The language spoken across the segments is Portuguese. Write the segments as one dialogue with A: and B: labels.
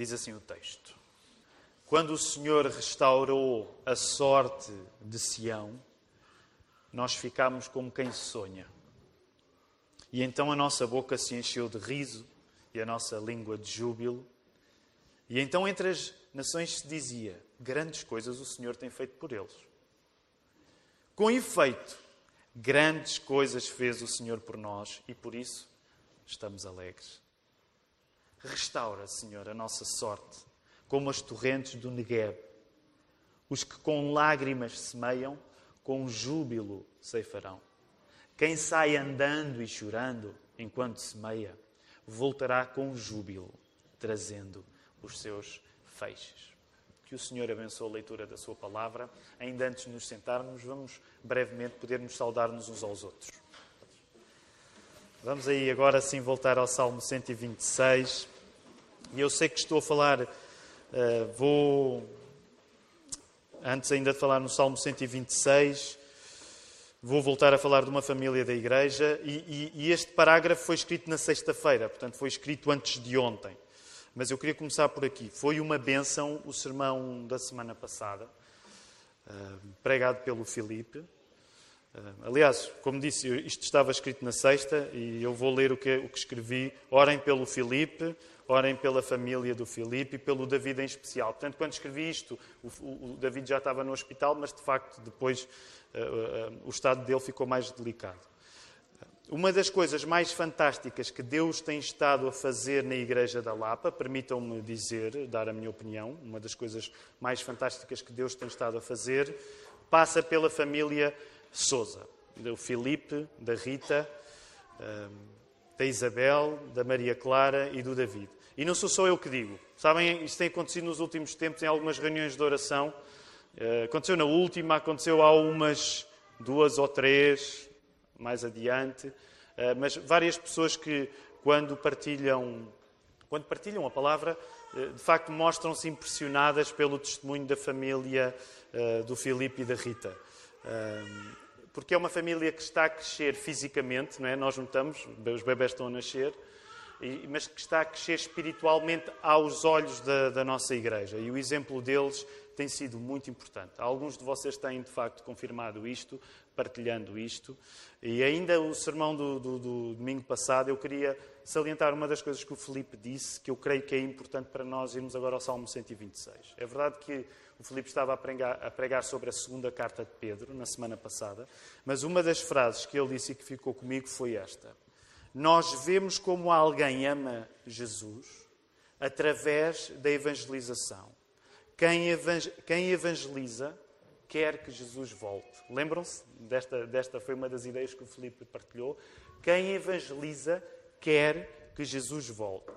A: Diz assim o texto: Quando o Senhor restaurou a sorte de Sião, nós ficámos como quem sonha. E então a nossa boca se encheu de riso e a nossa língua de júbilo. E então entre as nações se dizia: Grandes coisas o Senhor tem feito por eles. Com efeito, grandes coisas fez o Senhor por nós e por isso estamos alegres. Restaura, Senhor, a nossa sorte, como as torrentes do Negueb. Os que com lágrimas semeiam, com júbilo ceifarão. Quem sai andando e chorando enquanto semeia, voltará com júbilo, trazendo os seus feixes. Que o Senhor abençoe a leitura da Sua palavra. Ainda antes de nos sentarmos, vamos brevemente podermos saudar-nos uns aos outros. Vamos aí agora sim voltar ao Salmo 126. E eu sei que estou a falar, uh, vou. Antes ainda de falar no Salmo 126, vou voltar a falar de uma família da igreja. E, e, e este parágrafo foi escrito na sexta-feira, portanto, foi escrito antes de ontem. Mas eu queria começar por aqui. Foi uma benção o sermão da semana passada, eh, pregado pelo Filipe. Eh, aliás, como disse, isto estava escrito na sexta e eu vou ler o que, o que escrevi. Orem pelo Filipe, orem pela família do Filipe e pelo David em especial. Portanto, quando escrevi isto, o, o David já estava no hospital, mas de facto depois uh, uh, o estado dele ficou mais delicado. Uma das coisas mais fantásticas que Deus tem estado a fazer na Igreja da Lapa, permitam-me dizer, dar a minha opinião, uma das coisas mais fantásticas que Deus tem estado a fazer, passa pela família Souza, do Filipe, da Rita, hum, da Isabel, da Maria Clara e do David. E não sou só eu que digo. Sabem, isto tem acontecido nos últimos tempos em algumas reuniões de oração. Eh, aconteceu na última, aconteceu há umas duas ou três, mais adiante, eh, mas várias pessoas que, quando partilham, quando partilham a palavra, eh, de facto mostram-se impressionadas pelo testemunho da família do Filipe e da Rita. Porque é uma família que está a crescer fisicamente, não é? nós notamos, os bebés estão a nascer, mas que está a crescer espiritualmente aos olhos da, da nossa igreja. E o exemplo deles tem sido muito importante. Alguns de vocês têm, de facto, confirmado isto, partilhando isto. E ainda o sermão do, do, do, domingo passado, eu queria salientar uma das coisas que o Felipe disse, que eu creio que é importante para nós irmos agora ao Salmo 126. É verdade que o Felipe estava a pregar, a pregar sobre a segunda carta de Pedro, na semana passada, mas uma das frases que ele disse e que ficou comigo foi esta. Nós vemos como alguém ama Jesus através da evangelização. Quem, evangeliza quer que Jesus volte. Lembram-se? Desta, desta foi uma das ideias que o Felipe partilhou. Quem evangeliza quer que Jesus volte.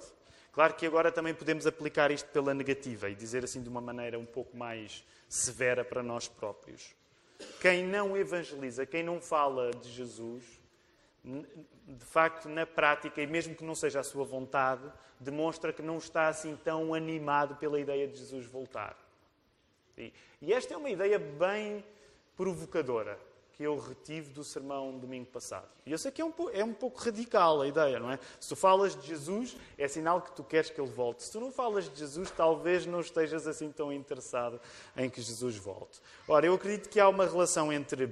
A: Claro que agora também podemos aplicar isto pela negativa e dizer assim de uma maneira um pouco mais severa para nós próprios. Quem não evangeliza, quem não fala de Jesus, de facto, na prática, e mesmo que não seja a sua vontade, demonstra que não está assim tão animado pela ideia de Jesus voltar. E esta é uma ideia bem provocadora que eu retive do sermão domingo passado. E eu sei que é um, é um pouco radical a ideia, não é? Se tu falas de Jesus, é sinal que tu queres que ele volte. Se tu não falas de Jesus, talvez não estejas assim tão interessado em que Jesus volte. Ora, eu acredito que há uma relação entre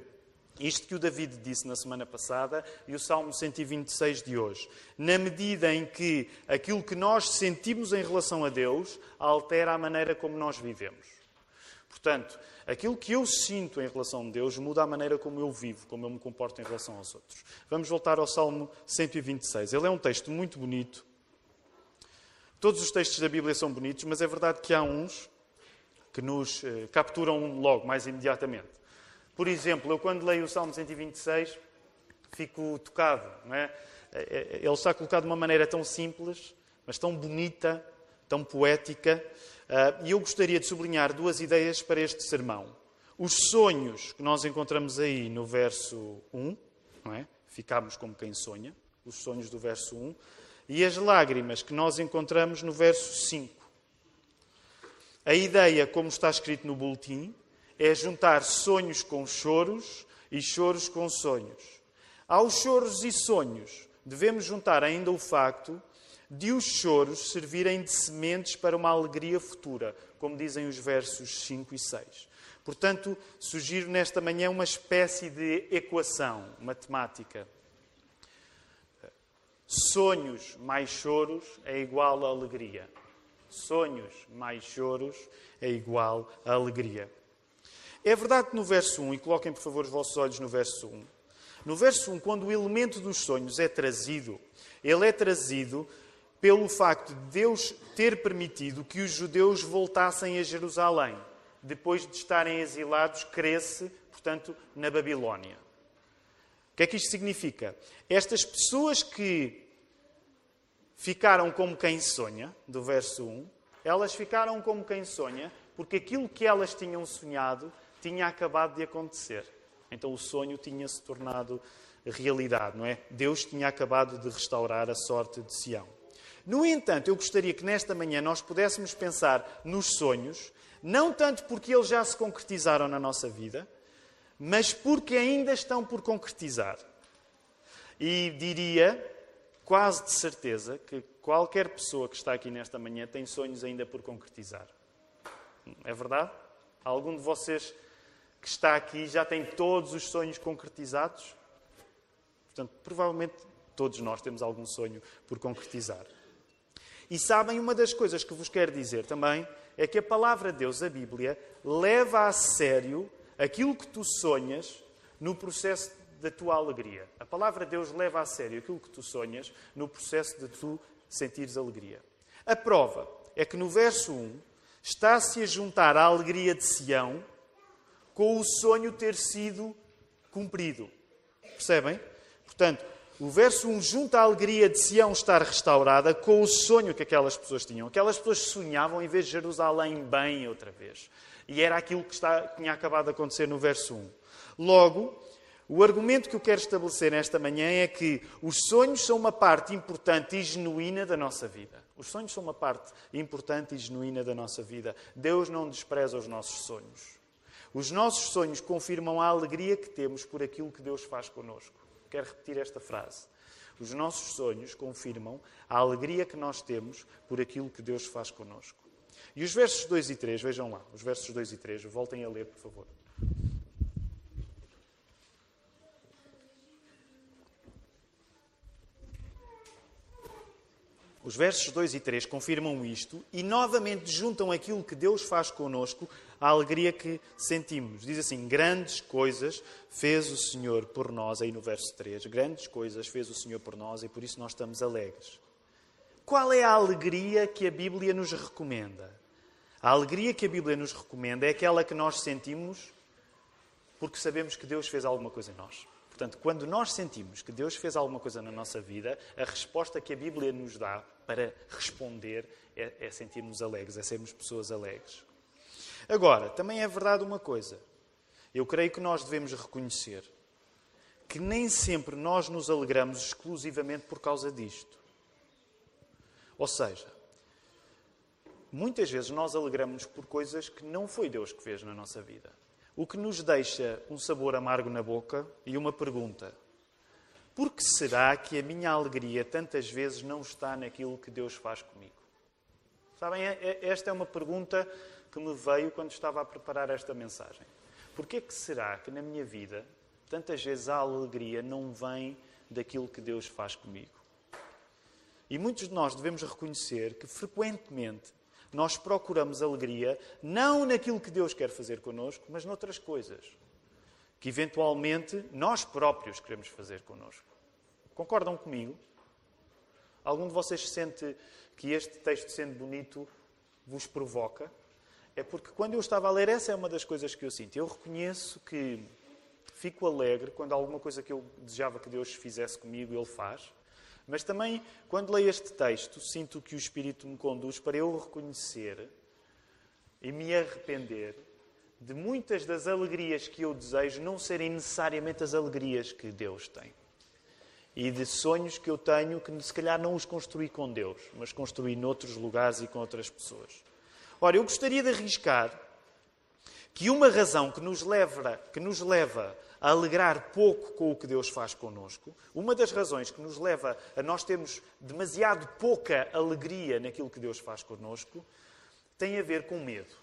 A: isto que o David disse na semana passada e o Salmo 126 de hoje. Na medida em que aquilo que nós sentimos em relação a Deus altera a maneira como nós vivemos. Portanto, aquilo que eu sinto em relação a Deus muda a maneira como eu vivo, como eu me comporto em relação aos outros. Vamos voltar ao Salmo 126. Ele é um texto muito bonito. Todos os textos da Bíblia são bonitos, mas é verdade que há uns que nos eh, capturam logo, mais imediatamente. Por exemplo, eu quando leio o Salmo 126 fico tocado. Não é? é, é ele está colocado de uma maneira tão simples, mas tão bonita, tão poética. Ah, e eu gostaria de sublinhar duas ideias para este sermão. Os sonhos que nós encontramos aí no verso 1, não é? Ficamos como quem sonha, os sonhos do verso 1, e as lágrimas que nós encontramos no verso 5. A ideia, como está escrito no boletim, é juntar sonhos com choros e choros com sonhos. Aos choros e sonhos devemos juntar ainda o facto de os choros servirem de sementes para uma alegria futura, como dizem os versos 5 e 6. Portanto, sugiro nesta manhã uma espécie de equação matemática. Sonhos mais choros é igual a alegria. Sonhos mais choros é igual a alegria. É verdade que no verso 1, e coloquem por favor os vossos olhos no verso 1, no verso 1, quando o elemento dos sonhos é trazido, ele é trazido pelo facto de Deus ter permitido que os judeus voltassem a Jerusalém, depois de estarem exilados, cresce, portanto, na Babilónia. O que é que isto significa? Estas pessoas que ficaram como quem sonha, do verso 1, elas ficaram como quem sonha, porque aquilo que elas tinham sonhado tinha acabado de acontecer. Então o sonho tinha se tornado realidade, não é? Deus tinha acabado de restaurar a sorte de Sião. No entanto, eu gostaria que nesta manhã nós pudéssemos pensar nos sonhos, não tanto porque eles já se concretizaram na nossa vida, mas porque ainda estão por concretizar. E diria, quase de certeza, que qualquer pessoa que está aqui nesta manhã tem sonhos ainda por concretizar. É verdade? Algum de vocês que está aqui já tem todos os sonhos concretizados? Portanto, provavelmente todos nós temos algum sonho por concretizar. E sabem, uma das coisas que vos quero dizer também é que a palavra de Deus, a Bíblia, leva a sério aquilo que tu sonhas no processo da tua alegria. A palavra de Deus leva a sério aquilo que tu sonhas no processo de tu sentires alegria. A prova é que no verso 1 está-se a juntar a alegria de Sião com o sonho ter sido cumprido. Percebem? Portanto, o verso 1 junta a alegria de Sião estar restaurada com o sonho que aquelas pessoas tinham. Aquelas pessoas sonhavam em ver Jerusalém bem outra vez. E era aquilo que está, tinha acabado de acontecer no verso 1. Logo, o argumento que eu quero estabelecer nesta manhã é que os sonhos são uma parte importante e genuína da nossa vida. Os sonhos são uma parte importante e genuína da nossa vida. Deus não despreza os nossos sonhos. Os nossos sonhos confirmam a alegria que temos por aquilo que Deus faz conosco. Quero repetir esta frase. Os nossos sonhos confirmam a alegria que nós temos por aquilo que Deus faz conosco. E os versos 2 e 3, vejam lá, os versos 2 e 3, voltem a ler, por favor. Os versos 2 e 3 confirmam isto e novamente juntam aquilo que Deus faz conosco à alegria que sentimos. Diz assim: Grandes coisas fez o Senhor por nós, aí no verso 3. Grandes coisas fez o Senhor por nós e por isso nós estamos alegres. Qual é a alegria que a Bíblia nos recomenda? A alegria que a Bíblia nos recomenda é aquela que nós sentimos porque sabemos que Deus fez alguma coisa em nós. Portanto, quando nós sentimos que Deus fez alguma coisa na nossa vida, a resposta que a Bíblia nos dá para responder é, é sentirmos alegres, é sermos pessoas alegres. Agora, também é verdade uma coisa. Eu creio que nós devemos reconhecer que nem sempre nós nos alegramos exclusivamente por causa disto. Ou seja, muitas vezes nós alegramos por coisas que não foi Deus que fez na nossa vida. O que nos deixa um sabor amargo na boca e uma pergunta: por que será que a minha alegria tantas vezes não está naquilo que Deus faz comigo? Sabem, é, é, esta é uma pergunta que me veio quando estava a preparar esta mensagem. Por que será que na minha vida tantas vezes a alegria não vem daquilo que Deus faz comigo? E muitos de nós devemos reconhecer que frequentemente nós procuramos alegria não naquilo que Deus quer fazer connosco, mas noutras coisas que eventualmente nós próprios queremos fazer connosco. Concordam comigo? Algum de vocês sente que este texto, sendo bonito, vos provoca? É porque quando eu estava a ler, essa é uma das coisas que eu sinto. Eu reconheço que fico alegre quando alguma coisa que eu desejava que Deus fizesse comigo, Ele faz. Mas também, quando leio este texto, sinto que o Espírito me conduz para eu reconhecer e me arrepender de muitas das alegrias que eu desejo não serem necessariamente as alegrias que Deus tem. E de sonhos que eu tenho que se calhar não os construí com Deus, mas construí noutros lugares e com outras pessoas. Ora, eu gostaria de arriscar que uma razão que nos leva, que nos leva a alegrar pouco com o que Deus faz connosco, uma das razões que nos leva a nós termos demasiado pouca alegria naquilo que Deus faz connosco, tem a ver com medo.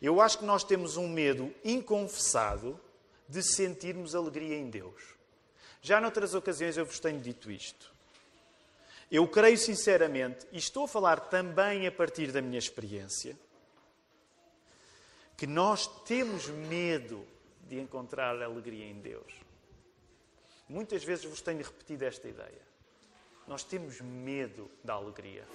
A: Eu acho que nós temos um medo inconfessado de sentirmos alegria em Deus. Já noutras ocasiões eu vos tenho dito isto. Eu creio sinceramente, e estou a falar também a partir da minha experiência, que nós temos medo de encontrar alegria em Deus. Muitas vezes vos tenho repetido esta ideia. Nós temos medo da alegria.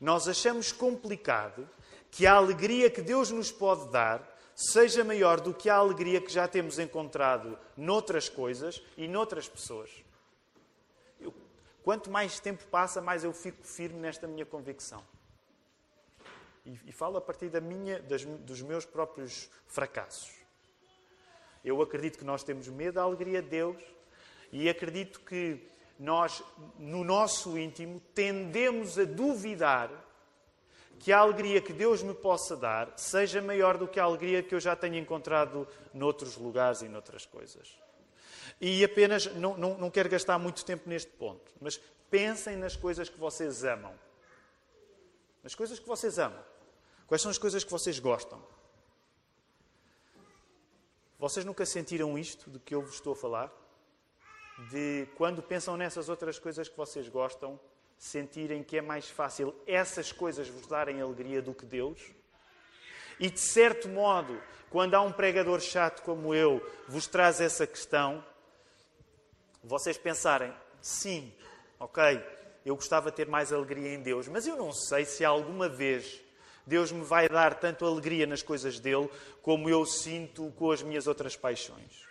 A: Nós achamos complicado que a alegria que Deus nos pode dar seja maior do que a alegria que já temos encontrado noutras coisas e noutras pessoas. Quanto mais tempo passa, mais eu fico firme nesta minha convicção. E, e falo a partir da minha, das, dos meus próprios fracassos. Eu acredito que nós temos medo da alegria de Deus e acredito que nós, no nosso íntimo, tendemos a duvidar que a alegria que Deus me possa dar seja maior do que a alegria que eu já tenho encontrado noutros lugares e noutras coisas. E apenas, não, não, não quero gastar muito tempo neste ponto, mas pensem nas coisas que vocês amam. Nas coisas que vocês amam. Quais são as coisas que vocês gostam? Vocês nunca sentiram isto de que eu vos estou a falar? De quando pensam nessas outras coisas que vocês gostam, sentirem que é mais fácil essas coisas vos darem alegria do que Deus? E de certo modo, quando há um pregador chato como eu vos traz essa questão, vocês pensarem, sim, ok, eu gostava de ter mais alegria em Deus, mas eu não sei se alguma vez Deus me vai dar tanto alegria nas coisas dele como eu sinto com as minhas outras paixões.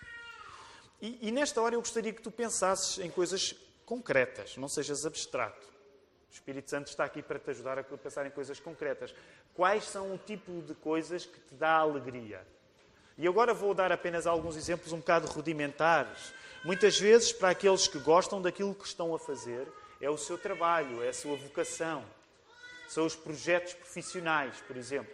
A: E, e nesta hora eu gostaria que tu pensasses em coisas concretas, não sejas abstrato. O Espírito Santo está aqui para te ajudar a pensar em coisas concretas. Quais são o tipo de coisas que te dá alegria? E agora vou dar apenas alguns exemplos um bocado rudimentares. Muitas vezes, para aqueles que gostam daquilo que estão a fazer, é o seu trabalho, é a sua vocação são os projetos profissionais, por exemplo.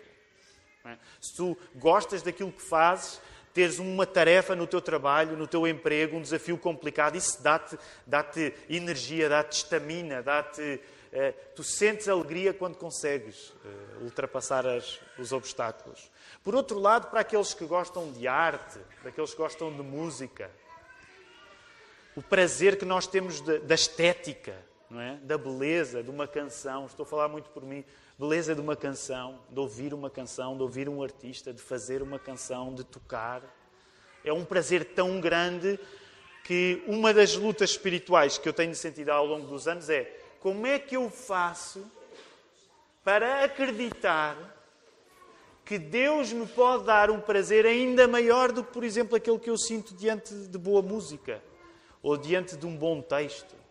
A: É? Se tu gostas daquilo que fazes, teres uma tarefa no teu trabalho, no teu emprego, um desafio complicado, isso dá-te dá energia, dá-te estamina, dá-te. Eh, tu sentes alegria quando consegues eh, ultrapassar as, os obstáculos. Por outro lado, para aqueles que gostam de arte, daqueles que gostam de música, o prazer que nós temos de, da estética, é? da beleza de uma canção. Estou a falar muito por mim. Beleza de uma canção, de ouvir uma canção, de ouvir um artista, de fazer uma canção, de tocar. É um prazer tão grande que uma das lutas espirituais que eu tenho sentido ao longo dos anos é como é que eu faço para acreditar que Deus me pode dar um prazer ainda maior do que, por exemplo, aquele que eu sinto diante de boa música ou diante de um bom texto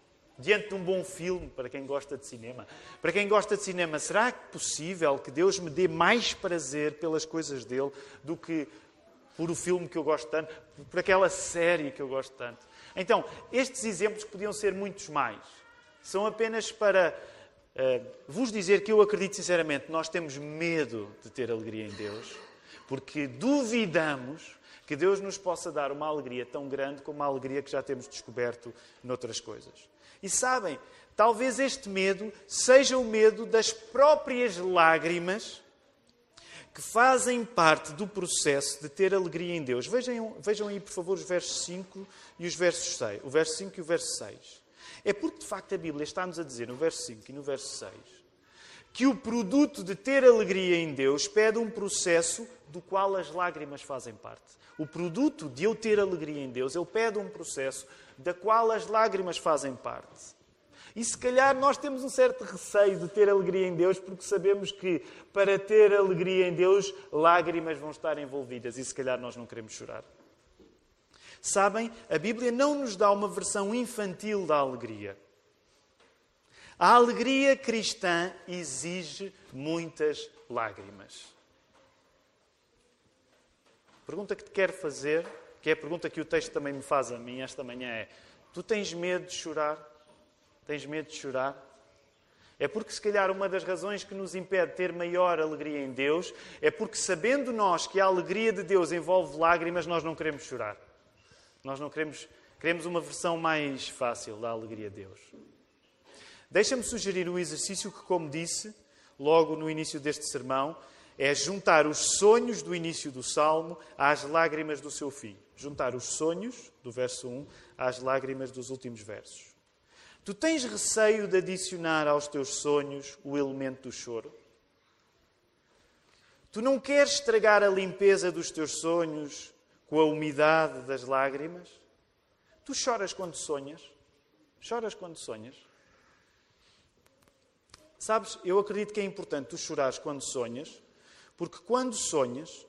A: diante de um bom filme, para quem gosta de cinema. Para quem gosta de cinema, será possível que Deus me dê mais prazer pelas coisas dele do que por o filme que eu gosto tanto, por aquela série que eu gosto tanto? Então, estes exemplos podiam ser muitos mais. São apenas para uh, vos dizer que eu acredito sinceramente, nós temos medo de ter alegria em Deus, porque duvidamos que Deus nos possa dar uma alegria tão grande como a alegria que já temos descoberto noutras coisas. E sabem, talvez este medo seja o medo das próprias lágrimas que fazem parte do processo de ter alegria em Deus. Vejam, vejam aí, por favor, os versos 5 e os versos 6. O verso 5 e o verso 6. É porque, de facto, a Bíblia está-nos a dizer, no verso 5 e no verso 6, que o produto de ter alegria em Deus pede um processo do qual as lágrimas fazem parte. O produto de eu ter alegria em Deus, ele pede um processo da qual as lágrimas fazem parte. E se calhar nós temos um certo receio de ter alegria em Deus, porque sabemos que para ter alegria em Deus, lágrimas vão estar envolvidas e se calhar nós não queremos chorar. Sabem, a Bíblia não nos dá uma versão infantil da alegria. A alegria cristã exige muitas lágrimas. A pergunta que te quero fazer que é a pergunta que o texto também me faz a mim esta manhã é: Tu tens medo de chorar? Tens medo de chorar? É porque, se calhar, uma das razões que nos impede de ter maior alegria em Deus é porque, sabendo nós que a alegria de Deus envolve lágrimas, nós não queremos chorar. Nós não queremos, queremos uma versão mais fácil da alegria de Deus. Deixa-me sugerir o exercício que, como disse logo no início deste sermão, é juntar os sonhos do início do salmo às lágrimas do seu filho. Juntar os sonhos, do verso 1, às lágrimas dos últimos versos. Tu tens receio de adicionar aos teus sonhos o elemento do choro? Tu não queres estragar a limpeza dos teus sonhos com a umidade das lágrimas? Tu choras quando sonhas? Choras quando sonhas? Sabes, eu acredito que é importante tu chorares quando sonhas, porque quando sonhas,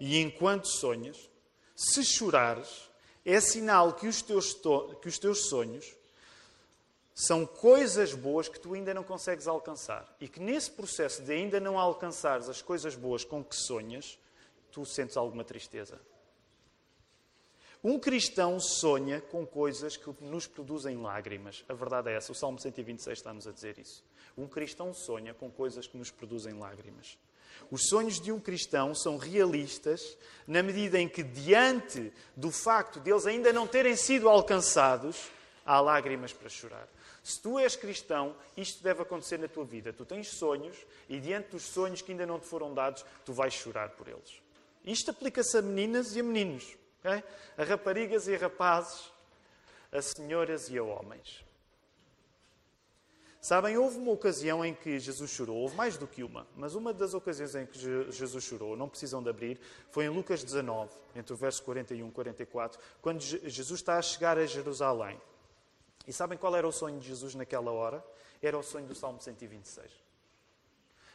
A: e enquanto sonhas, se chorares, é sinal que os teus, que os teus sonhos são coisas boas que tu ainda não consegues alcançar. E que nesse processo de ainda não alcançares as coisas boas com que sonhas, tu sentes alguma tristeza. Um cristão sonha com coisas que nos produzem lágrimas. A verdade é essa. O Salmo 126 está-nos a dizer isso. Um cristão sonha com coisas que nos produzem lágrimas. Os sonhos de um cristão são realistas na medida em que, diante do facto de eles ainda não terem sido alcançados, há lágrimas para chorar. Se tu és cristão, isto deve acontecer na tua vida. Tu tens sonhos e, diante dos sonhos que ainda não te foram dados, tu vais chorar por eles. Isto aplica-se a meninas e a meninos, okay? a raparigas e a rapazes, a senhoras e a homens. Sabem, houve uma ocasião em que Jesus chorou, houve mais do que uma, mas uma das ocasiões em que Jesus chorou, não precisam de abrir, foi em Lucas 19, entre o verso 41 e 44, quando Jesus está a chegar a Jerusalém. E sabem qual era o sonho de Jesus naquela hora? Era o sonho do Salmo 126.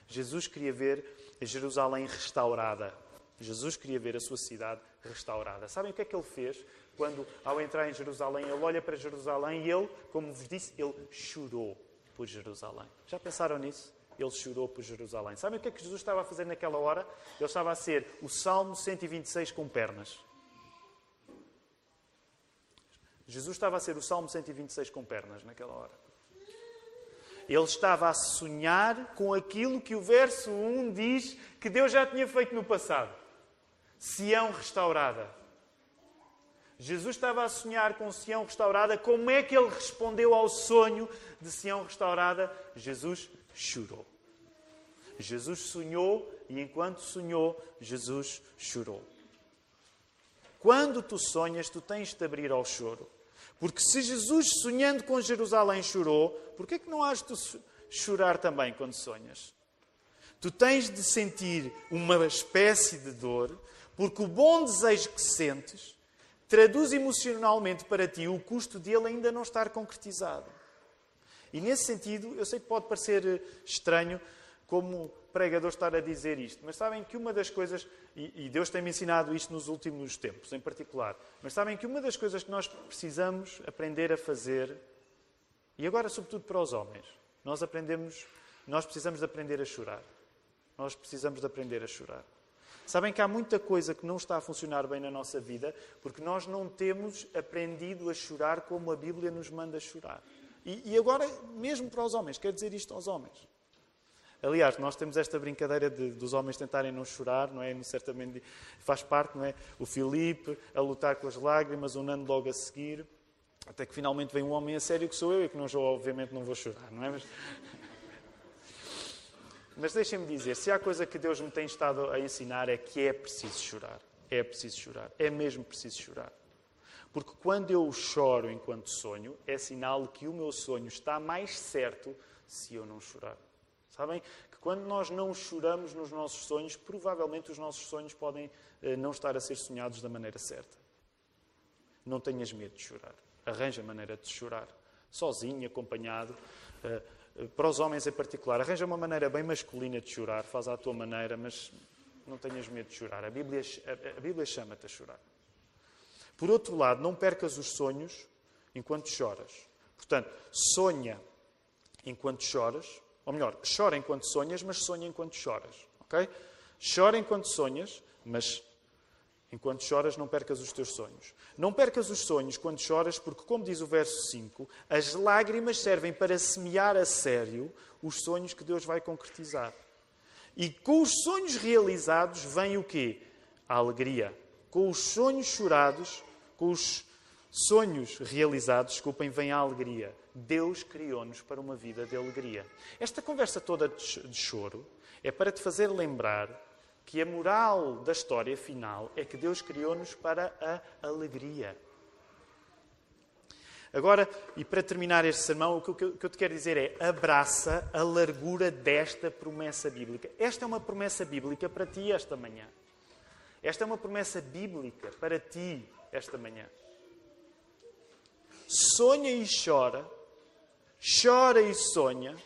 A: Jesus queria ver Jerusalém restaurada. Jesus queria ver a sua cidade restaurada. Sabem o que é que ele fez? Quando, ao entrar em Jerusalém, ele olha para Jerusalém e ele, como vos disse, ele chorou por Jerusalém. Já pensaram nisso? Ele chorou por Jerusalém. Sabem o que é que Jesus estava a fazer naquela hora? Ele estava a ser o Salmo 126 com pernas. Jesus estava a ser o Salmo 126 com pernas naquela hora. Ele estava a sonhar com aquilo que o verso 1 diz que Deus já tinha feito no passado. Sião restaurada. Jesus estava a sonhar com Sião restaurada. Como é que ele respondeu ao sonho de Sião restaurada? Jesus chorou. Jesus sonhou e enquanto sonhou, Jesus chorou. Quando tu sonhas, tu tens de abrir ao choro. Porque se Jesus, sonhando com Jerusalém, chorou, por que é que não has de chorar também quando sonhas? Tu tens de sentir uma espécie de dor, porque o bom desejo que sentes traduz emocionalmente para ti o custo dele ainda não estar concretizado. E nesse sentido, eu sei que pode parecer estranho, como pregador estar a dizer isto, mas sabem que uma das coisas, e Deus tem-me ensinado isto nos últimos tempos em particular, mas sabem que uma das coisas que nós precisamos aprender a fazer, e agora sobretudo para os homens, nós aprendemos, nós precisamos de aprender a chorar. Nós precisamos de aprender a chorar. Sabem que há muita coisa que não está a funcionar bem na nossa vida porque nós não temos aprendido a chorar como a Bíblia nos manda chorar. E, e agora, mesmo para os homens, quer dizer isto aos homens. Aliás, nós temos esta brincadeira de, dos homens tentarem não chorar, não é? Certamente faz parte, não é? O Filipe a lutar com as lágrimas, o Nando logo a seguir, até que finalmente vem um homem a sério que sou eu e que não, obviamente não vou chorar, não é? Mas, mas deixem-me dizer, se há coisa que Deus me tem estado a ensinar é que é preciso chorar. É preciso chorar. É mesmo preciso chorar. Porque quando eu choro enquanto sonho, é sinal que o meu sonho está mais certo se eu não chorar. Sabem que quando nós não choramos nos nossos sonhos, provavelmente os nossos sonhos podem eh, não estar a ser sonhados da maneira certa. Não tenhas medo de chorar. Arranja maneira de chorar. Sozinho, acompanhado. Eh, para os homens em particular, arranja uma maneira bem masculina de chorar. Faz à tua maneira, mas não tenhas medo de chorar. A Bíblia, a Bíblia chama-te a chorar. Por outro lado, não percas os sonhos enquanto choras. Portanto, sonha enquanto choras, ou melhor, chora enquanto sonhas, mas sonha enquanto choras. Ok? Chora enquanto sonhas, mas Enquanto choras, não percas os teus sonhos. Não percas os sonhos quando choras, porque, como diz o verso 5, as lágrimas servem para semear a sério os sonhos que Deus vai concretizar. E com os sonhos realizados vem o quê? A alegria. Com os sonhos chorados, com os sonhos realizados, desculpem, vem a alegria. Deus criou-nos para uma vida de alegria. Esta conversa toda de choro é para te fazer lembrar que a moral da história final é que Deus criou-nos para a alegria. Agora, e para terminar este sermão, o que eu te quero dizer é: abraça a largura desta promessa bíblica. Esta é uma promessa bíblica para ti esta manhã. Esta é uma promessa bíblica para ti esta manhã. Sonha e chora, chora e sonha.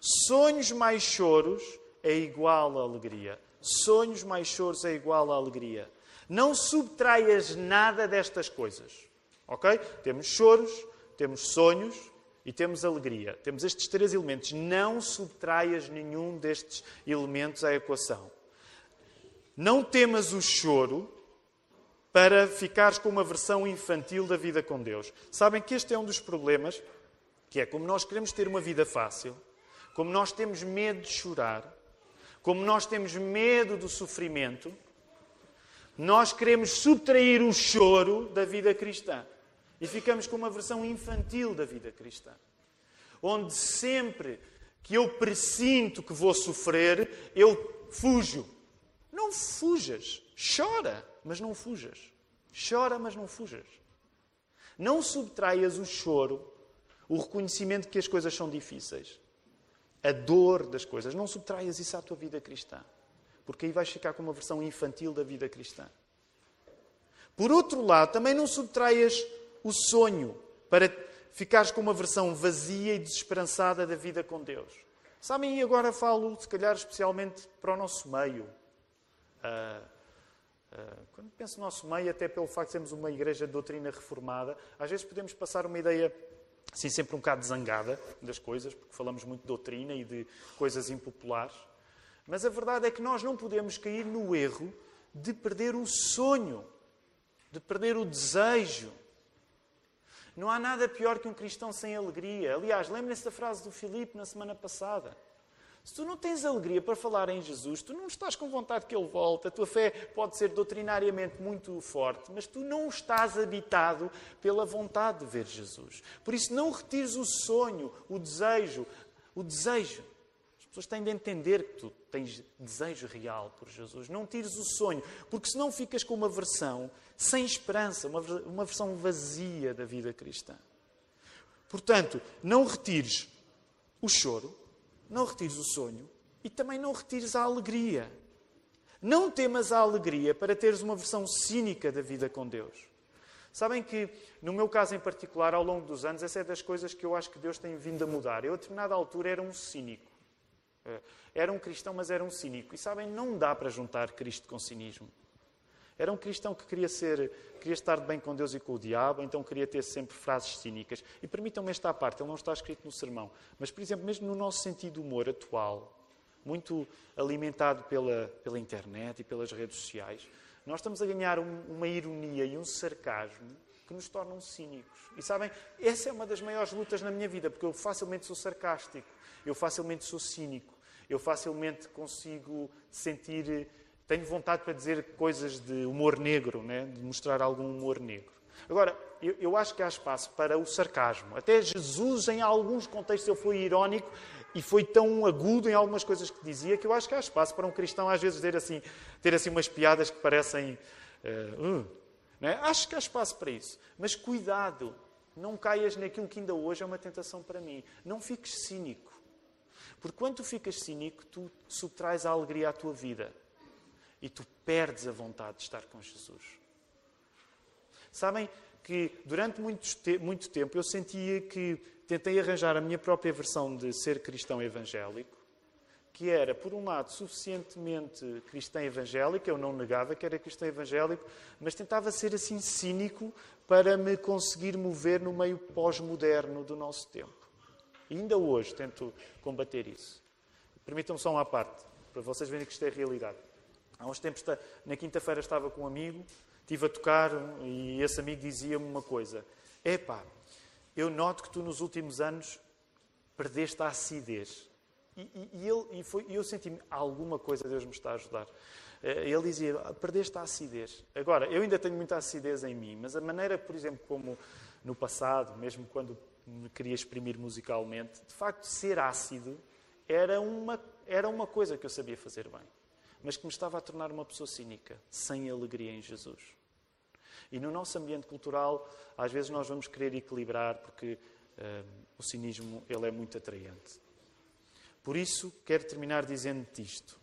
A: Sonhos mais choros é igual a alegria. Sonhos mais choros é igual a alegria. Não subtraias nada destas coisas. Ok? Temos choros, temos sonhos e temos alegria. Temos estes três elementos. Não subtraias nenhum destes elementos à equação. Não temas o choro para ficares com uma versão infantil da vida com Deus. Sabem que este é um dos problemas, que é como nós queremos ter uma vida fácil, como nós temos medo de chorar, como nós temos medo do sofrimento, nós queremos subtrair o choro da vida cristã. E ficamos com uma versão infantil da vida cristã. Onde sempre que eu presinto que vou sofrer, eu fujo. Não fujas. Chora, mas não fujas. Chora, mas não fujas. Não subtraias o choro, o reconhecimento que as coisas são difíceis a dor das coisas. Não subtraias isso à tua vida cristã, porque aí vais ficar com uma versão infantil da vida cristã. Por outro lado, também não subtraias o sonho para ficares com uma versão vazia e desesperançada da vida com Deus. Sabem, e agora falo, se calhar, especialmente para o nosso meio. Uh, uh, quando penso no nosso meio, até pelo facto de sermos uma igreja de doutrina reformada, às vezes podemos passar uma ideia assim sempre um bocado zangada das coisas, porque falamos muito de doutrina e de coisas impopulares. Mas a verdade é que nós não podemos cair no erro de perder o sonho, de perder o desejo. Não há nada pior que um cristão sem alegria. Aliás, lembrem-se da frase do Filipe na semana passada. Se tu não tens alegria para falar em Jesus, tu não estás com vontade que Ele volte. A tua fé pode ser doutrinariamente muito forte, mas tu não estás habitado pela vontade de ver Jesus. Por isso, não retires o sonho, o desejo. O desejo. As pessoas têm de entender que tu tens desejo real por Jesus. Não tires o sonho, porque senão ficas com uma versão sem esperança, uma, uma versão vazia da vida cristã. Portanto, não retires o choro, não retires o sonho e também não retires a alegria. Não temas a alegria para teres uma versão cínica da vida com Deus. Sabem que, no meu caso em particular, ao longo dos anos, essa é das coisas que eu acho que Deus tem vindo a mudar. Eu, a determinada altura, era um cínico. Eh, era um cristão, mas era um cínico. E sabem, não dá para juntar Cristo com cinismo. Era um cristão que queria ser, queria estar bem com Deus e com o diabo, então queria ter sempre frases cínicas. E permitam-me esta parte, ele não está escrito no sermão, mas, por exemplo, mesmo no nosso sentido humor atual, muito alimentado pela, pela internet e pelas redes sociais, nós estamos a ganhar um, uma ironia e um sarcasmo que nos tornam cínicos. E sabem, essa é uma das maiores lutas na minha vida, porque eu facilmente sou sarcástico, eu facilmente sou cínico, eu facilmente consigo sentir tenho vontade para dizer coisas de humor negro, né? de mostrar algum humor negro. Agora, eu, eu, acho que há espaço para o sarcasmo. Até Jesus, em alguns contextos, ele foi irónico e foi tão agudo em algumas coisas que dizia que eu acho que há espaço para um cristão, às vezes, ter assim, ter assim umas piadas que parecem. Uh, uh, né? Acho que há espaço para isso. Mas cuidado, não caias naquilo que ainda hoje é uma tentação para mim. Não fiques cínico. Porque quando tu ficas cínico, tu subtrais a alegria à tua vida e tu perdes a vontade de estar com Jesus. Sabem que durante muito, muito tempo eu sentia que tentei arranjar a minha própria versão de ser cristão evangélico, que era, por um lado, suficientemente cristão evangélico, eu não negava que era cristão evangélico, mas tentava ser assim cínico para me conseguir mover no meio pós-moderno do nosso tempo. E ainda hoje tento combater isso. Permitam-me só uma parte, para vocês verem que isto é realidade. Há uns tempos, na quinta-feira, estava com um amigo, estive a tocar e esse amigo dizia-me uma coisa: Epá, eu noto que tu nos últimos anos perdeste a acidez. E, e, e, ele, e, foi, eu senti-me, alguma coisa Deus me está a ajudar. Eh, ele dizia, perdeste a acidez. Agora, eu ainda tenho muita acidez em mim, mas a maneira, por exemplo, como no passado, mesmo quando me queria exprimir musicalmente, de facto, ser ácido era uma, era uma coisa que eu sabia fazer bem, mas que me estava a tornar uma pessoa cínica, sem alegria em Jesus. E no nosso ambiente cultural, às vezes nós vamos querer equilibrar, porque uh, o cinismo ele é muito atraente. Por isso, quero terminar dizendo-te isto.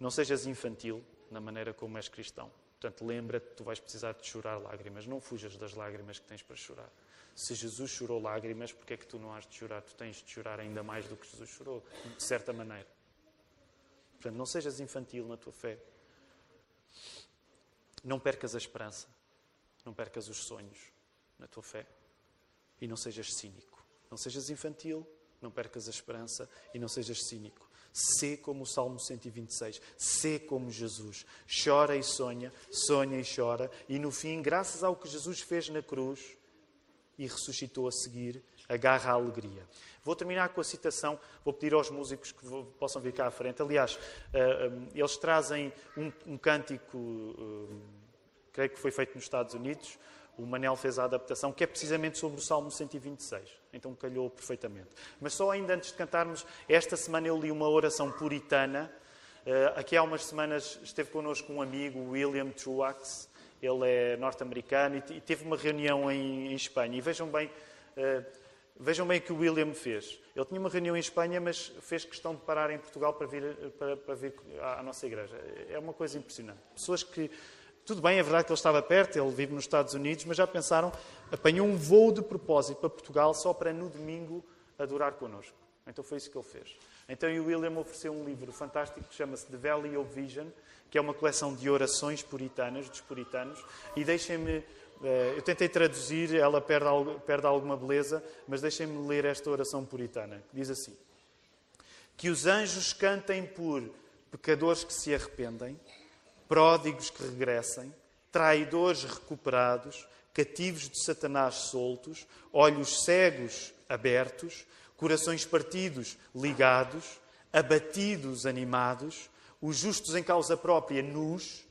A: Não sejas infantil na maneira como és cristão. Portanto, lembra-te que tu vais precisar de chorar lágrimas. Não fujas das lágrimas que tens para chorar. Se Jesus chorou lágrimas, porque é que tu não has de chorar? Tu tens de chorar ainda mais do que Jesus chorou, de certa maneira. Portanto, não sejas infantil na tua fé. Não percas a esperança. Não percas os sonhos na tua fé. E não sejas cínico. Não sejas infantil, não percas a esperança e não sejas cínico. Sê como o Salmo 126. Sê como Jesus. Chora e sonha, sonha e chora. E no fim, graças ao que Jesus fez na cruz e ressuscitou a seguir, agarra a alegria. Vou terminar com a citação, vou pedir aos músicos que possam vir cá à frente. Aliás, eh, eh, eles trazem um, um cântico, eh, creio que foi feito nos Estados Unidos, o Manel fez a adaptação, que é precisamente sobre o Salmo 126. Então calhou perfeitamente. Mas só ainda antes de cantarmos, esta semana eu li uma oração puritana. Aqui há umas semanas esteve connosco um amigo, William Truax. Ele é norte-americano e, teve uma reunião em, Espanha. E vejam bem, vejam bem o que o William fez. Ele tinha uma reunião em Espanha, mas fez questão de parar em Portugal para vir, para, para vir à, à nossa igreja. É uma coisa impressionante. Pessoas que tudo bem, é verdade que ele estava perto, ele vive nos Estados Unidos, mas já pensaram, apanhou um voo de propósito para Portugal só para no domingo adorar connosco. Então foi isso que ele fez. Então o William ofereceu um livro fantástico que chama-se The Valley of Vision, que é uma coleção de orações puritanas, dos puritanos, e deixem-me. Eh, eu tentei traduzir, ela perde, perde alguma beleza, mas deixem-me ler esta oração puritana, diz assim: Que os anjos cantem por pecadores que se arrependem, pródigos que regressem, traidores recuperados, cativos de Satanás soltos, olhos cegos abertos, corações partidos ligados, abatidos animados, os justos em causa própria nus,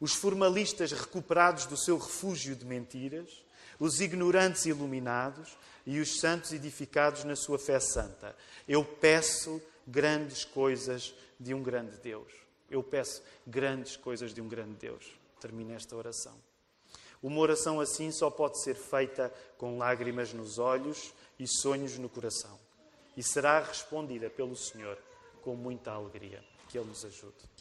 A: os formalistas recuperados do seu refúgio de mentiras, os ignorantes iluminados e os santos edificados na sua fé santa. Eu peço grandes coisas de um grande Deus. Eu peço grandes coisas de um grande Deus. Termino esta oração. Uma oração assim só pode ser feita com lágrimas nos olhos e sonhos no coração. E será respondida pelo Senhor com muita alegria. Que Ele nos ajude.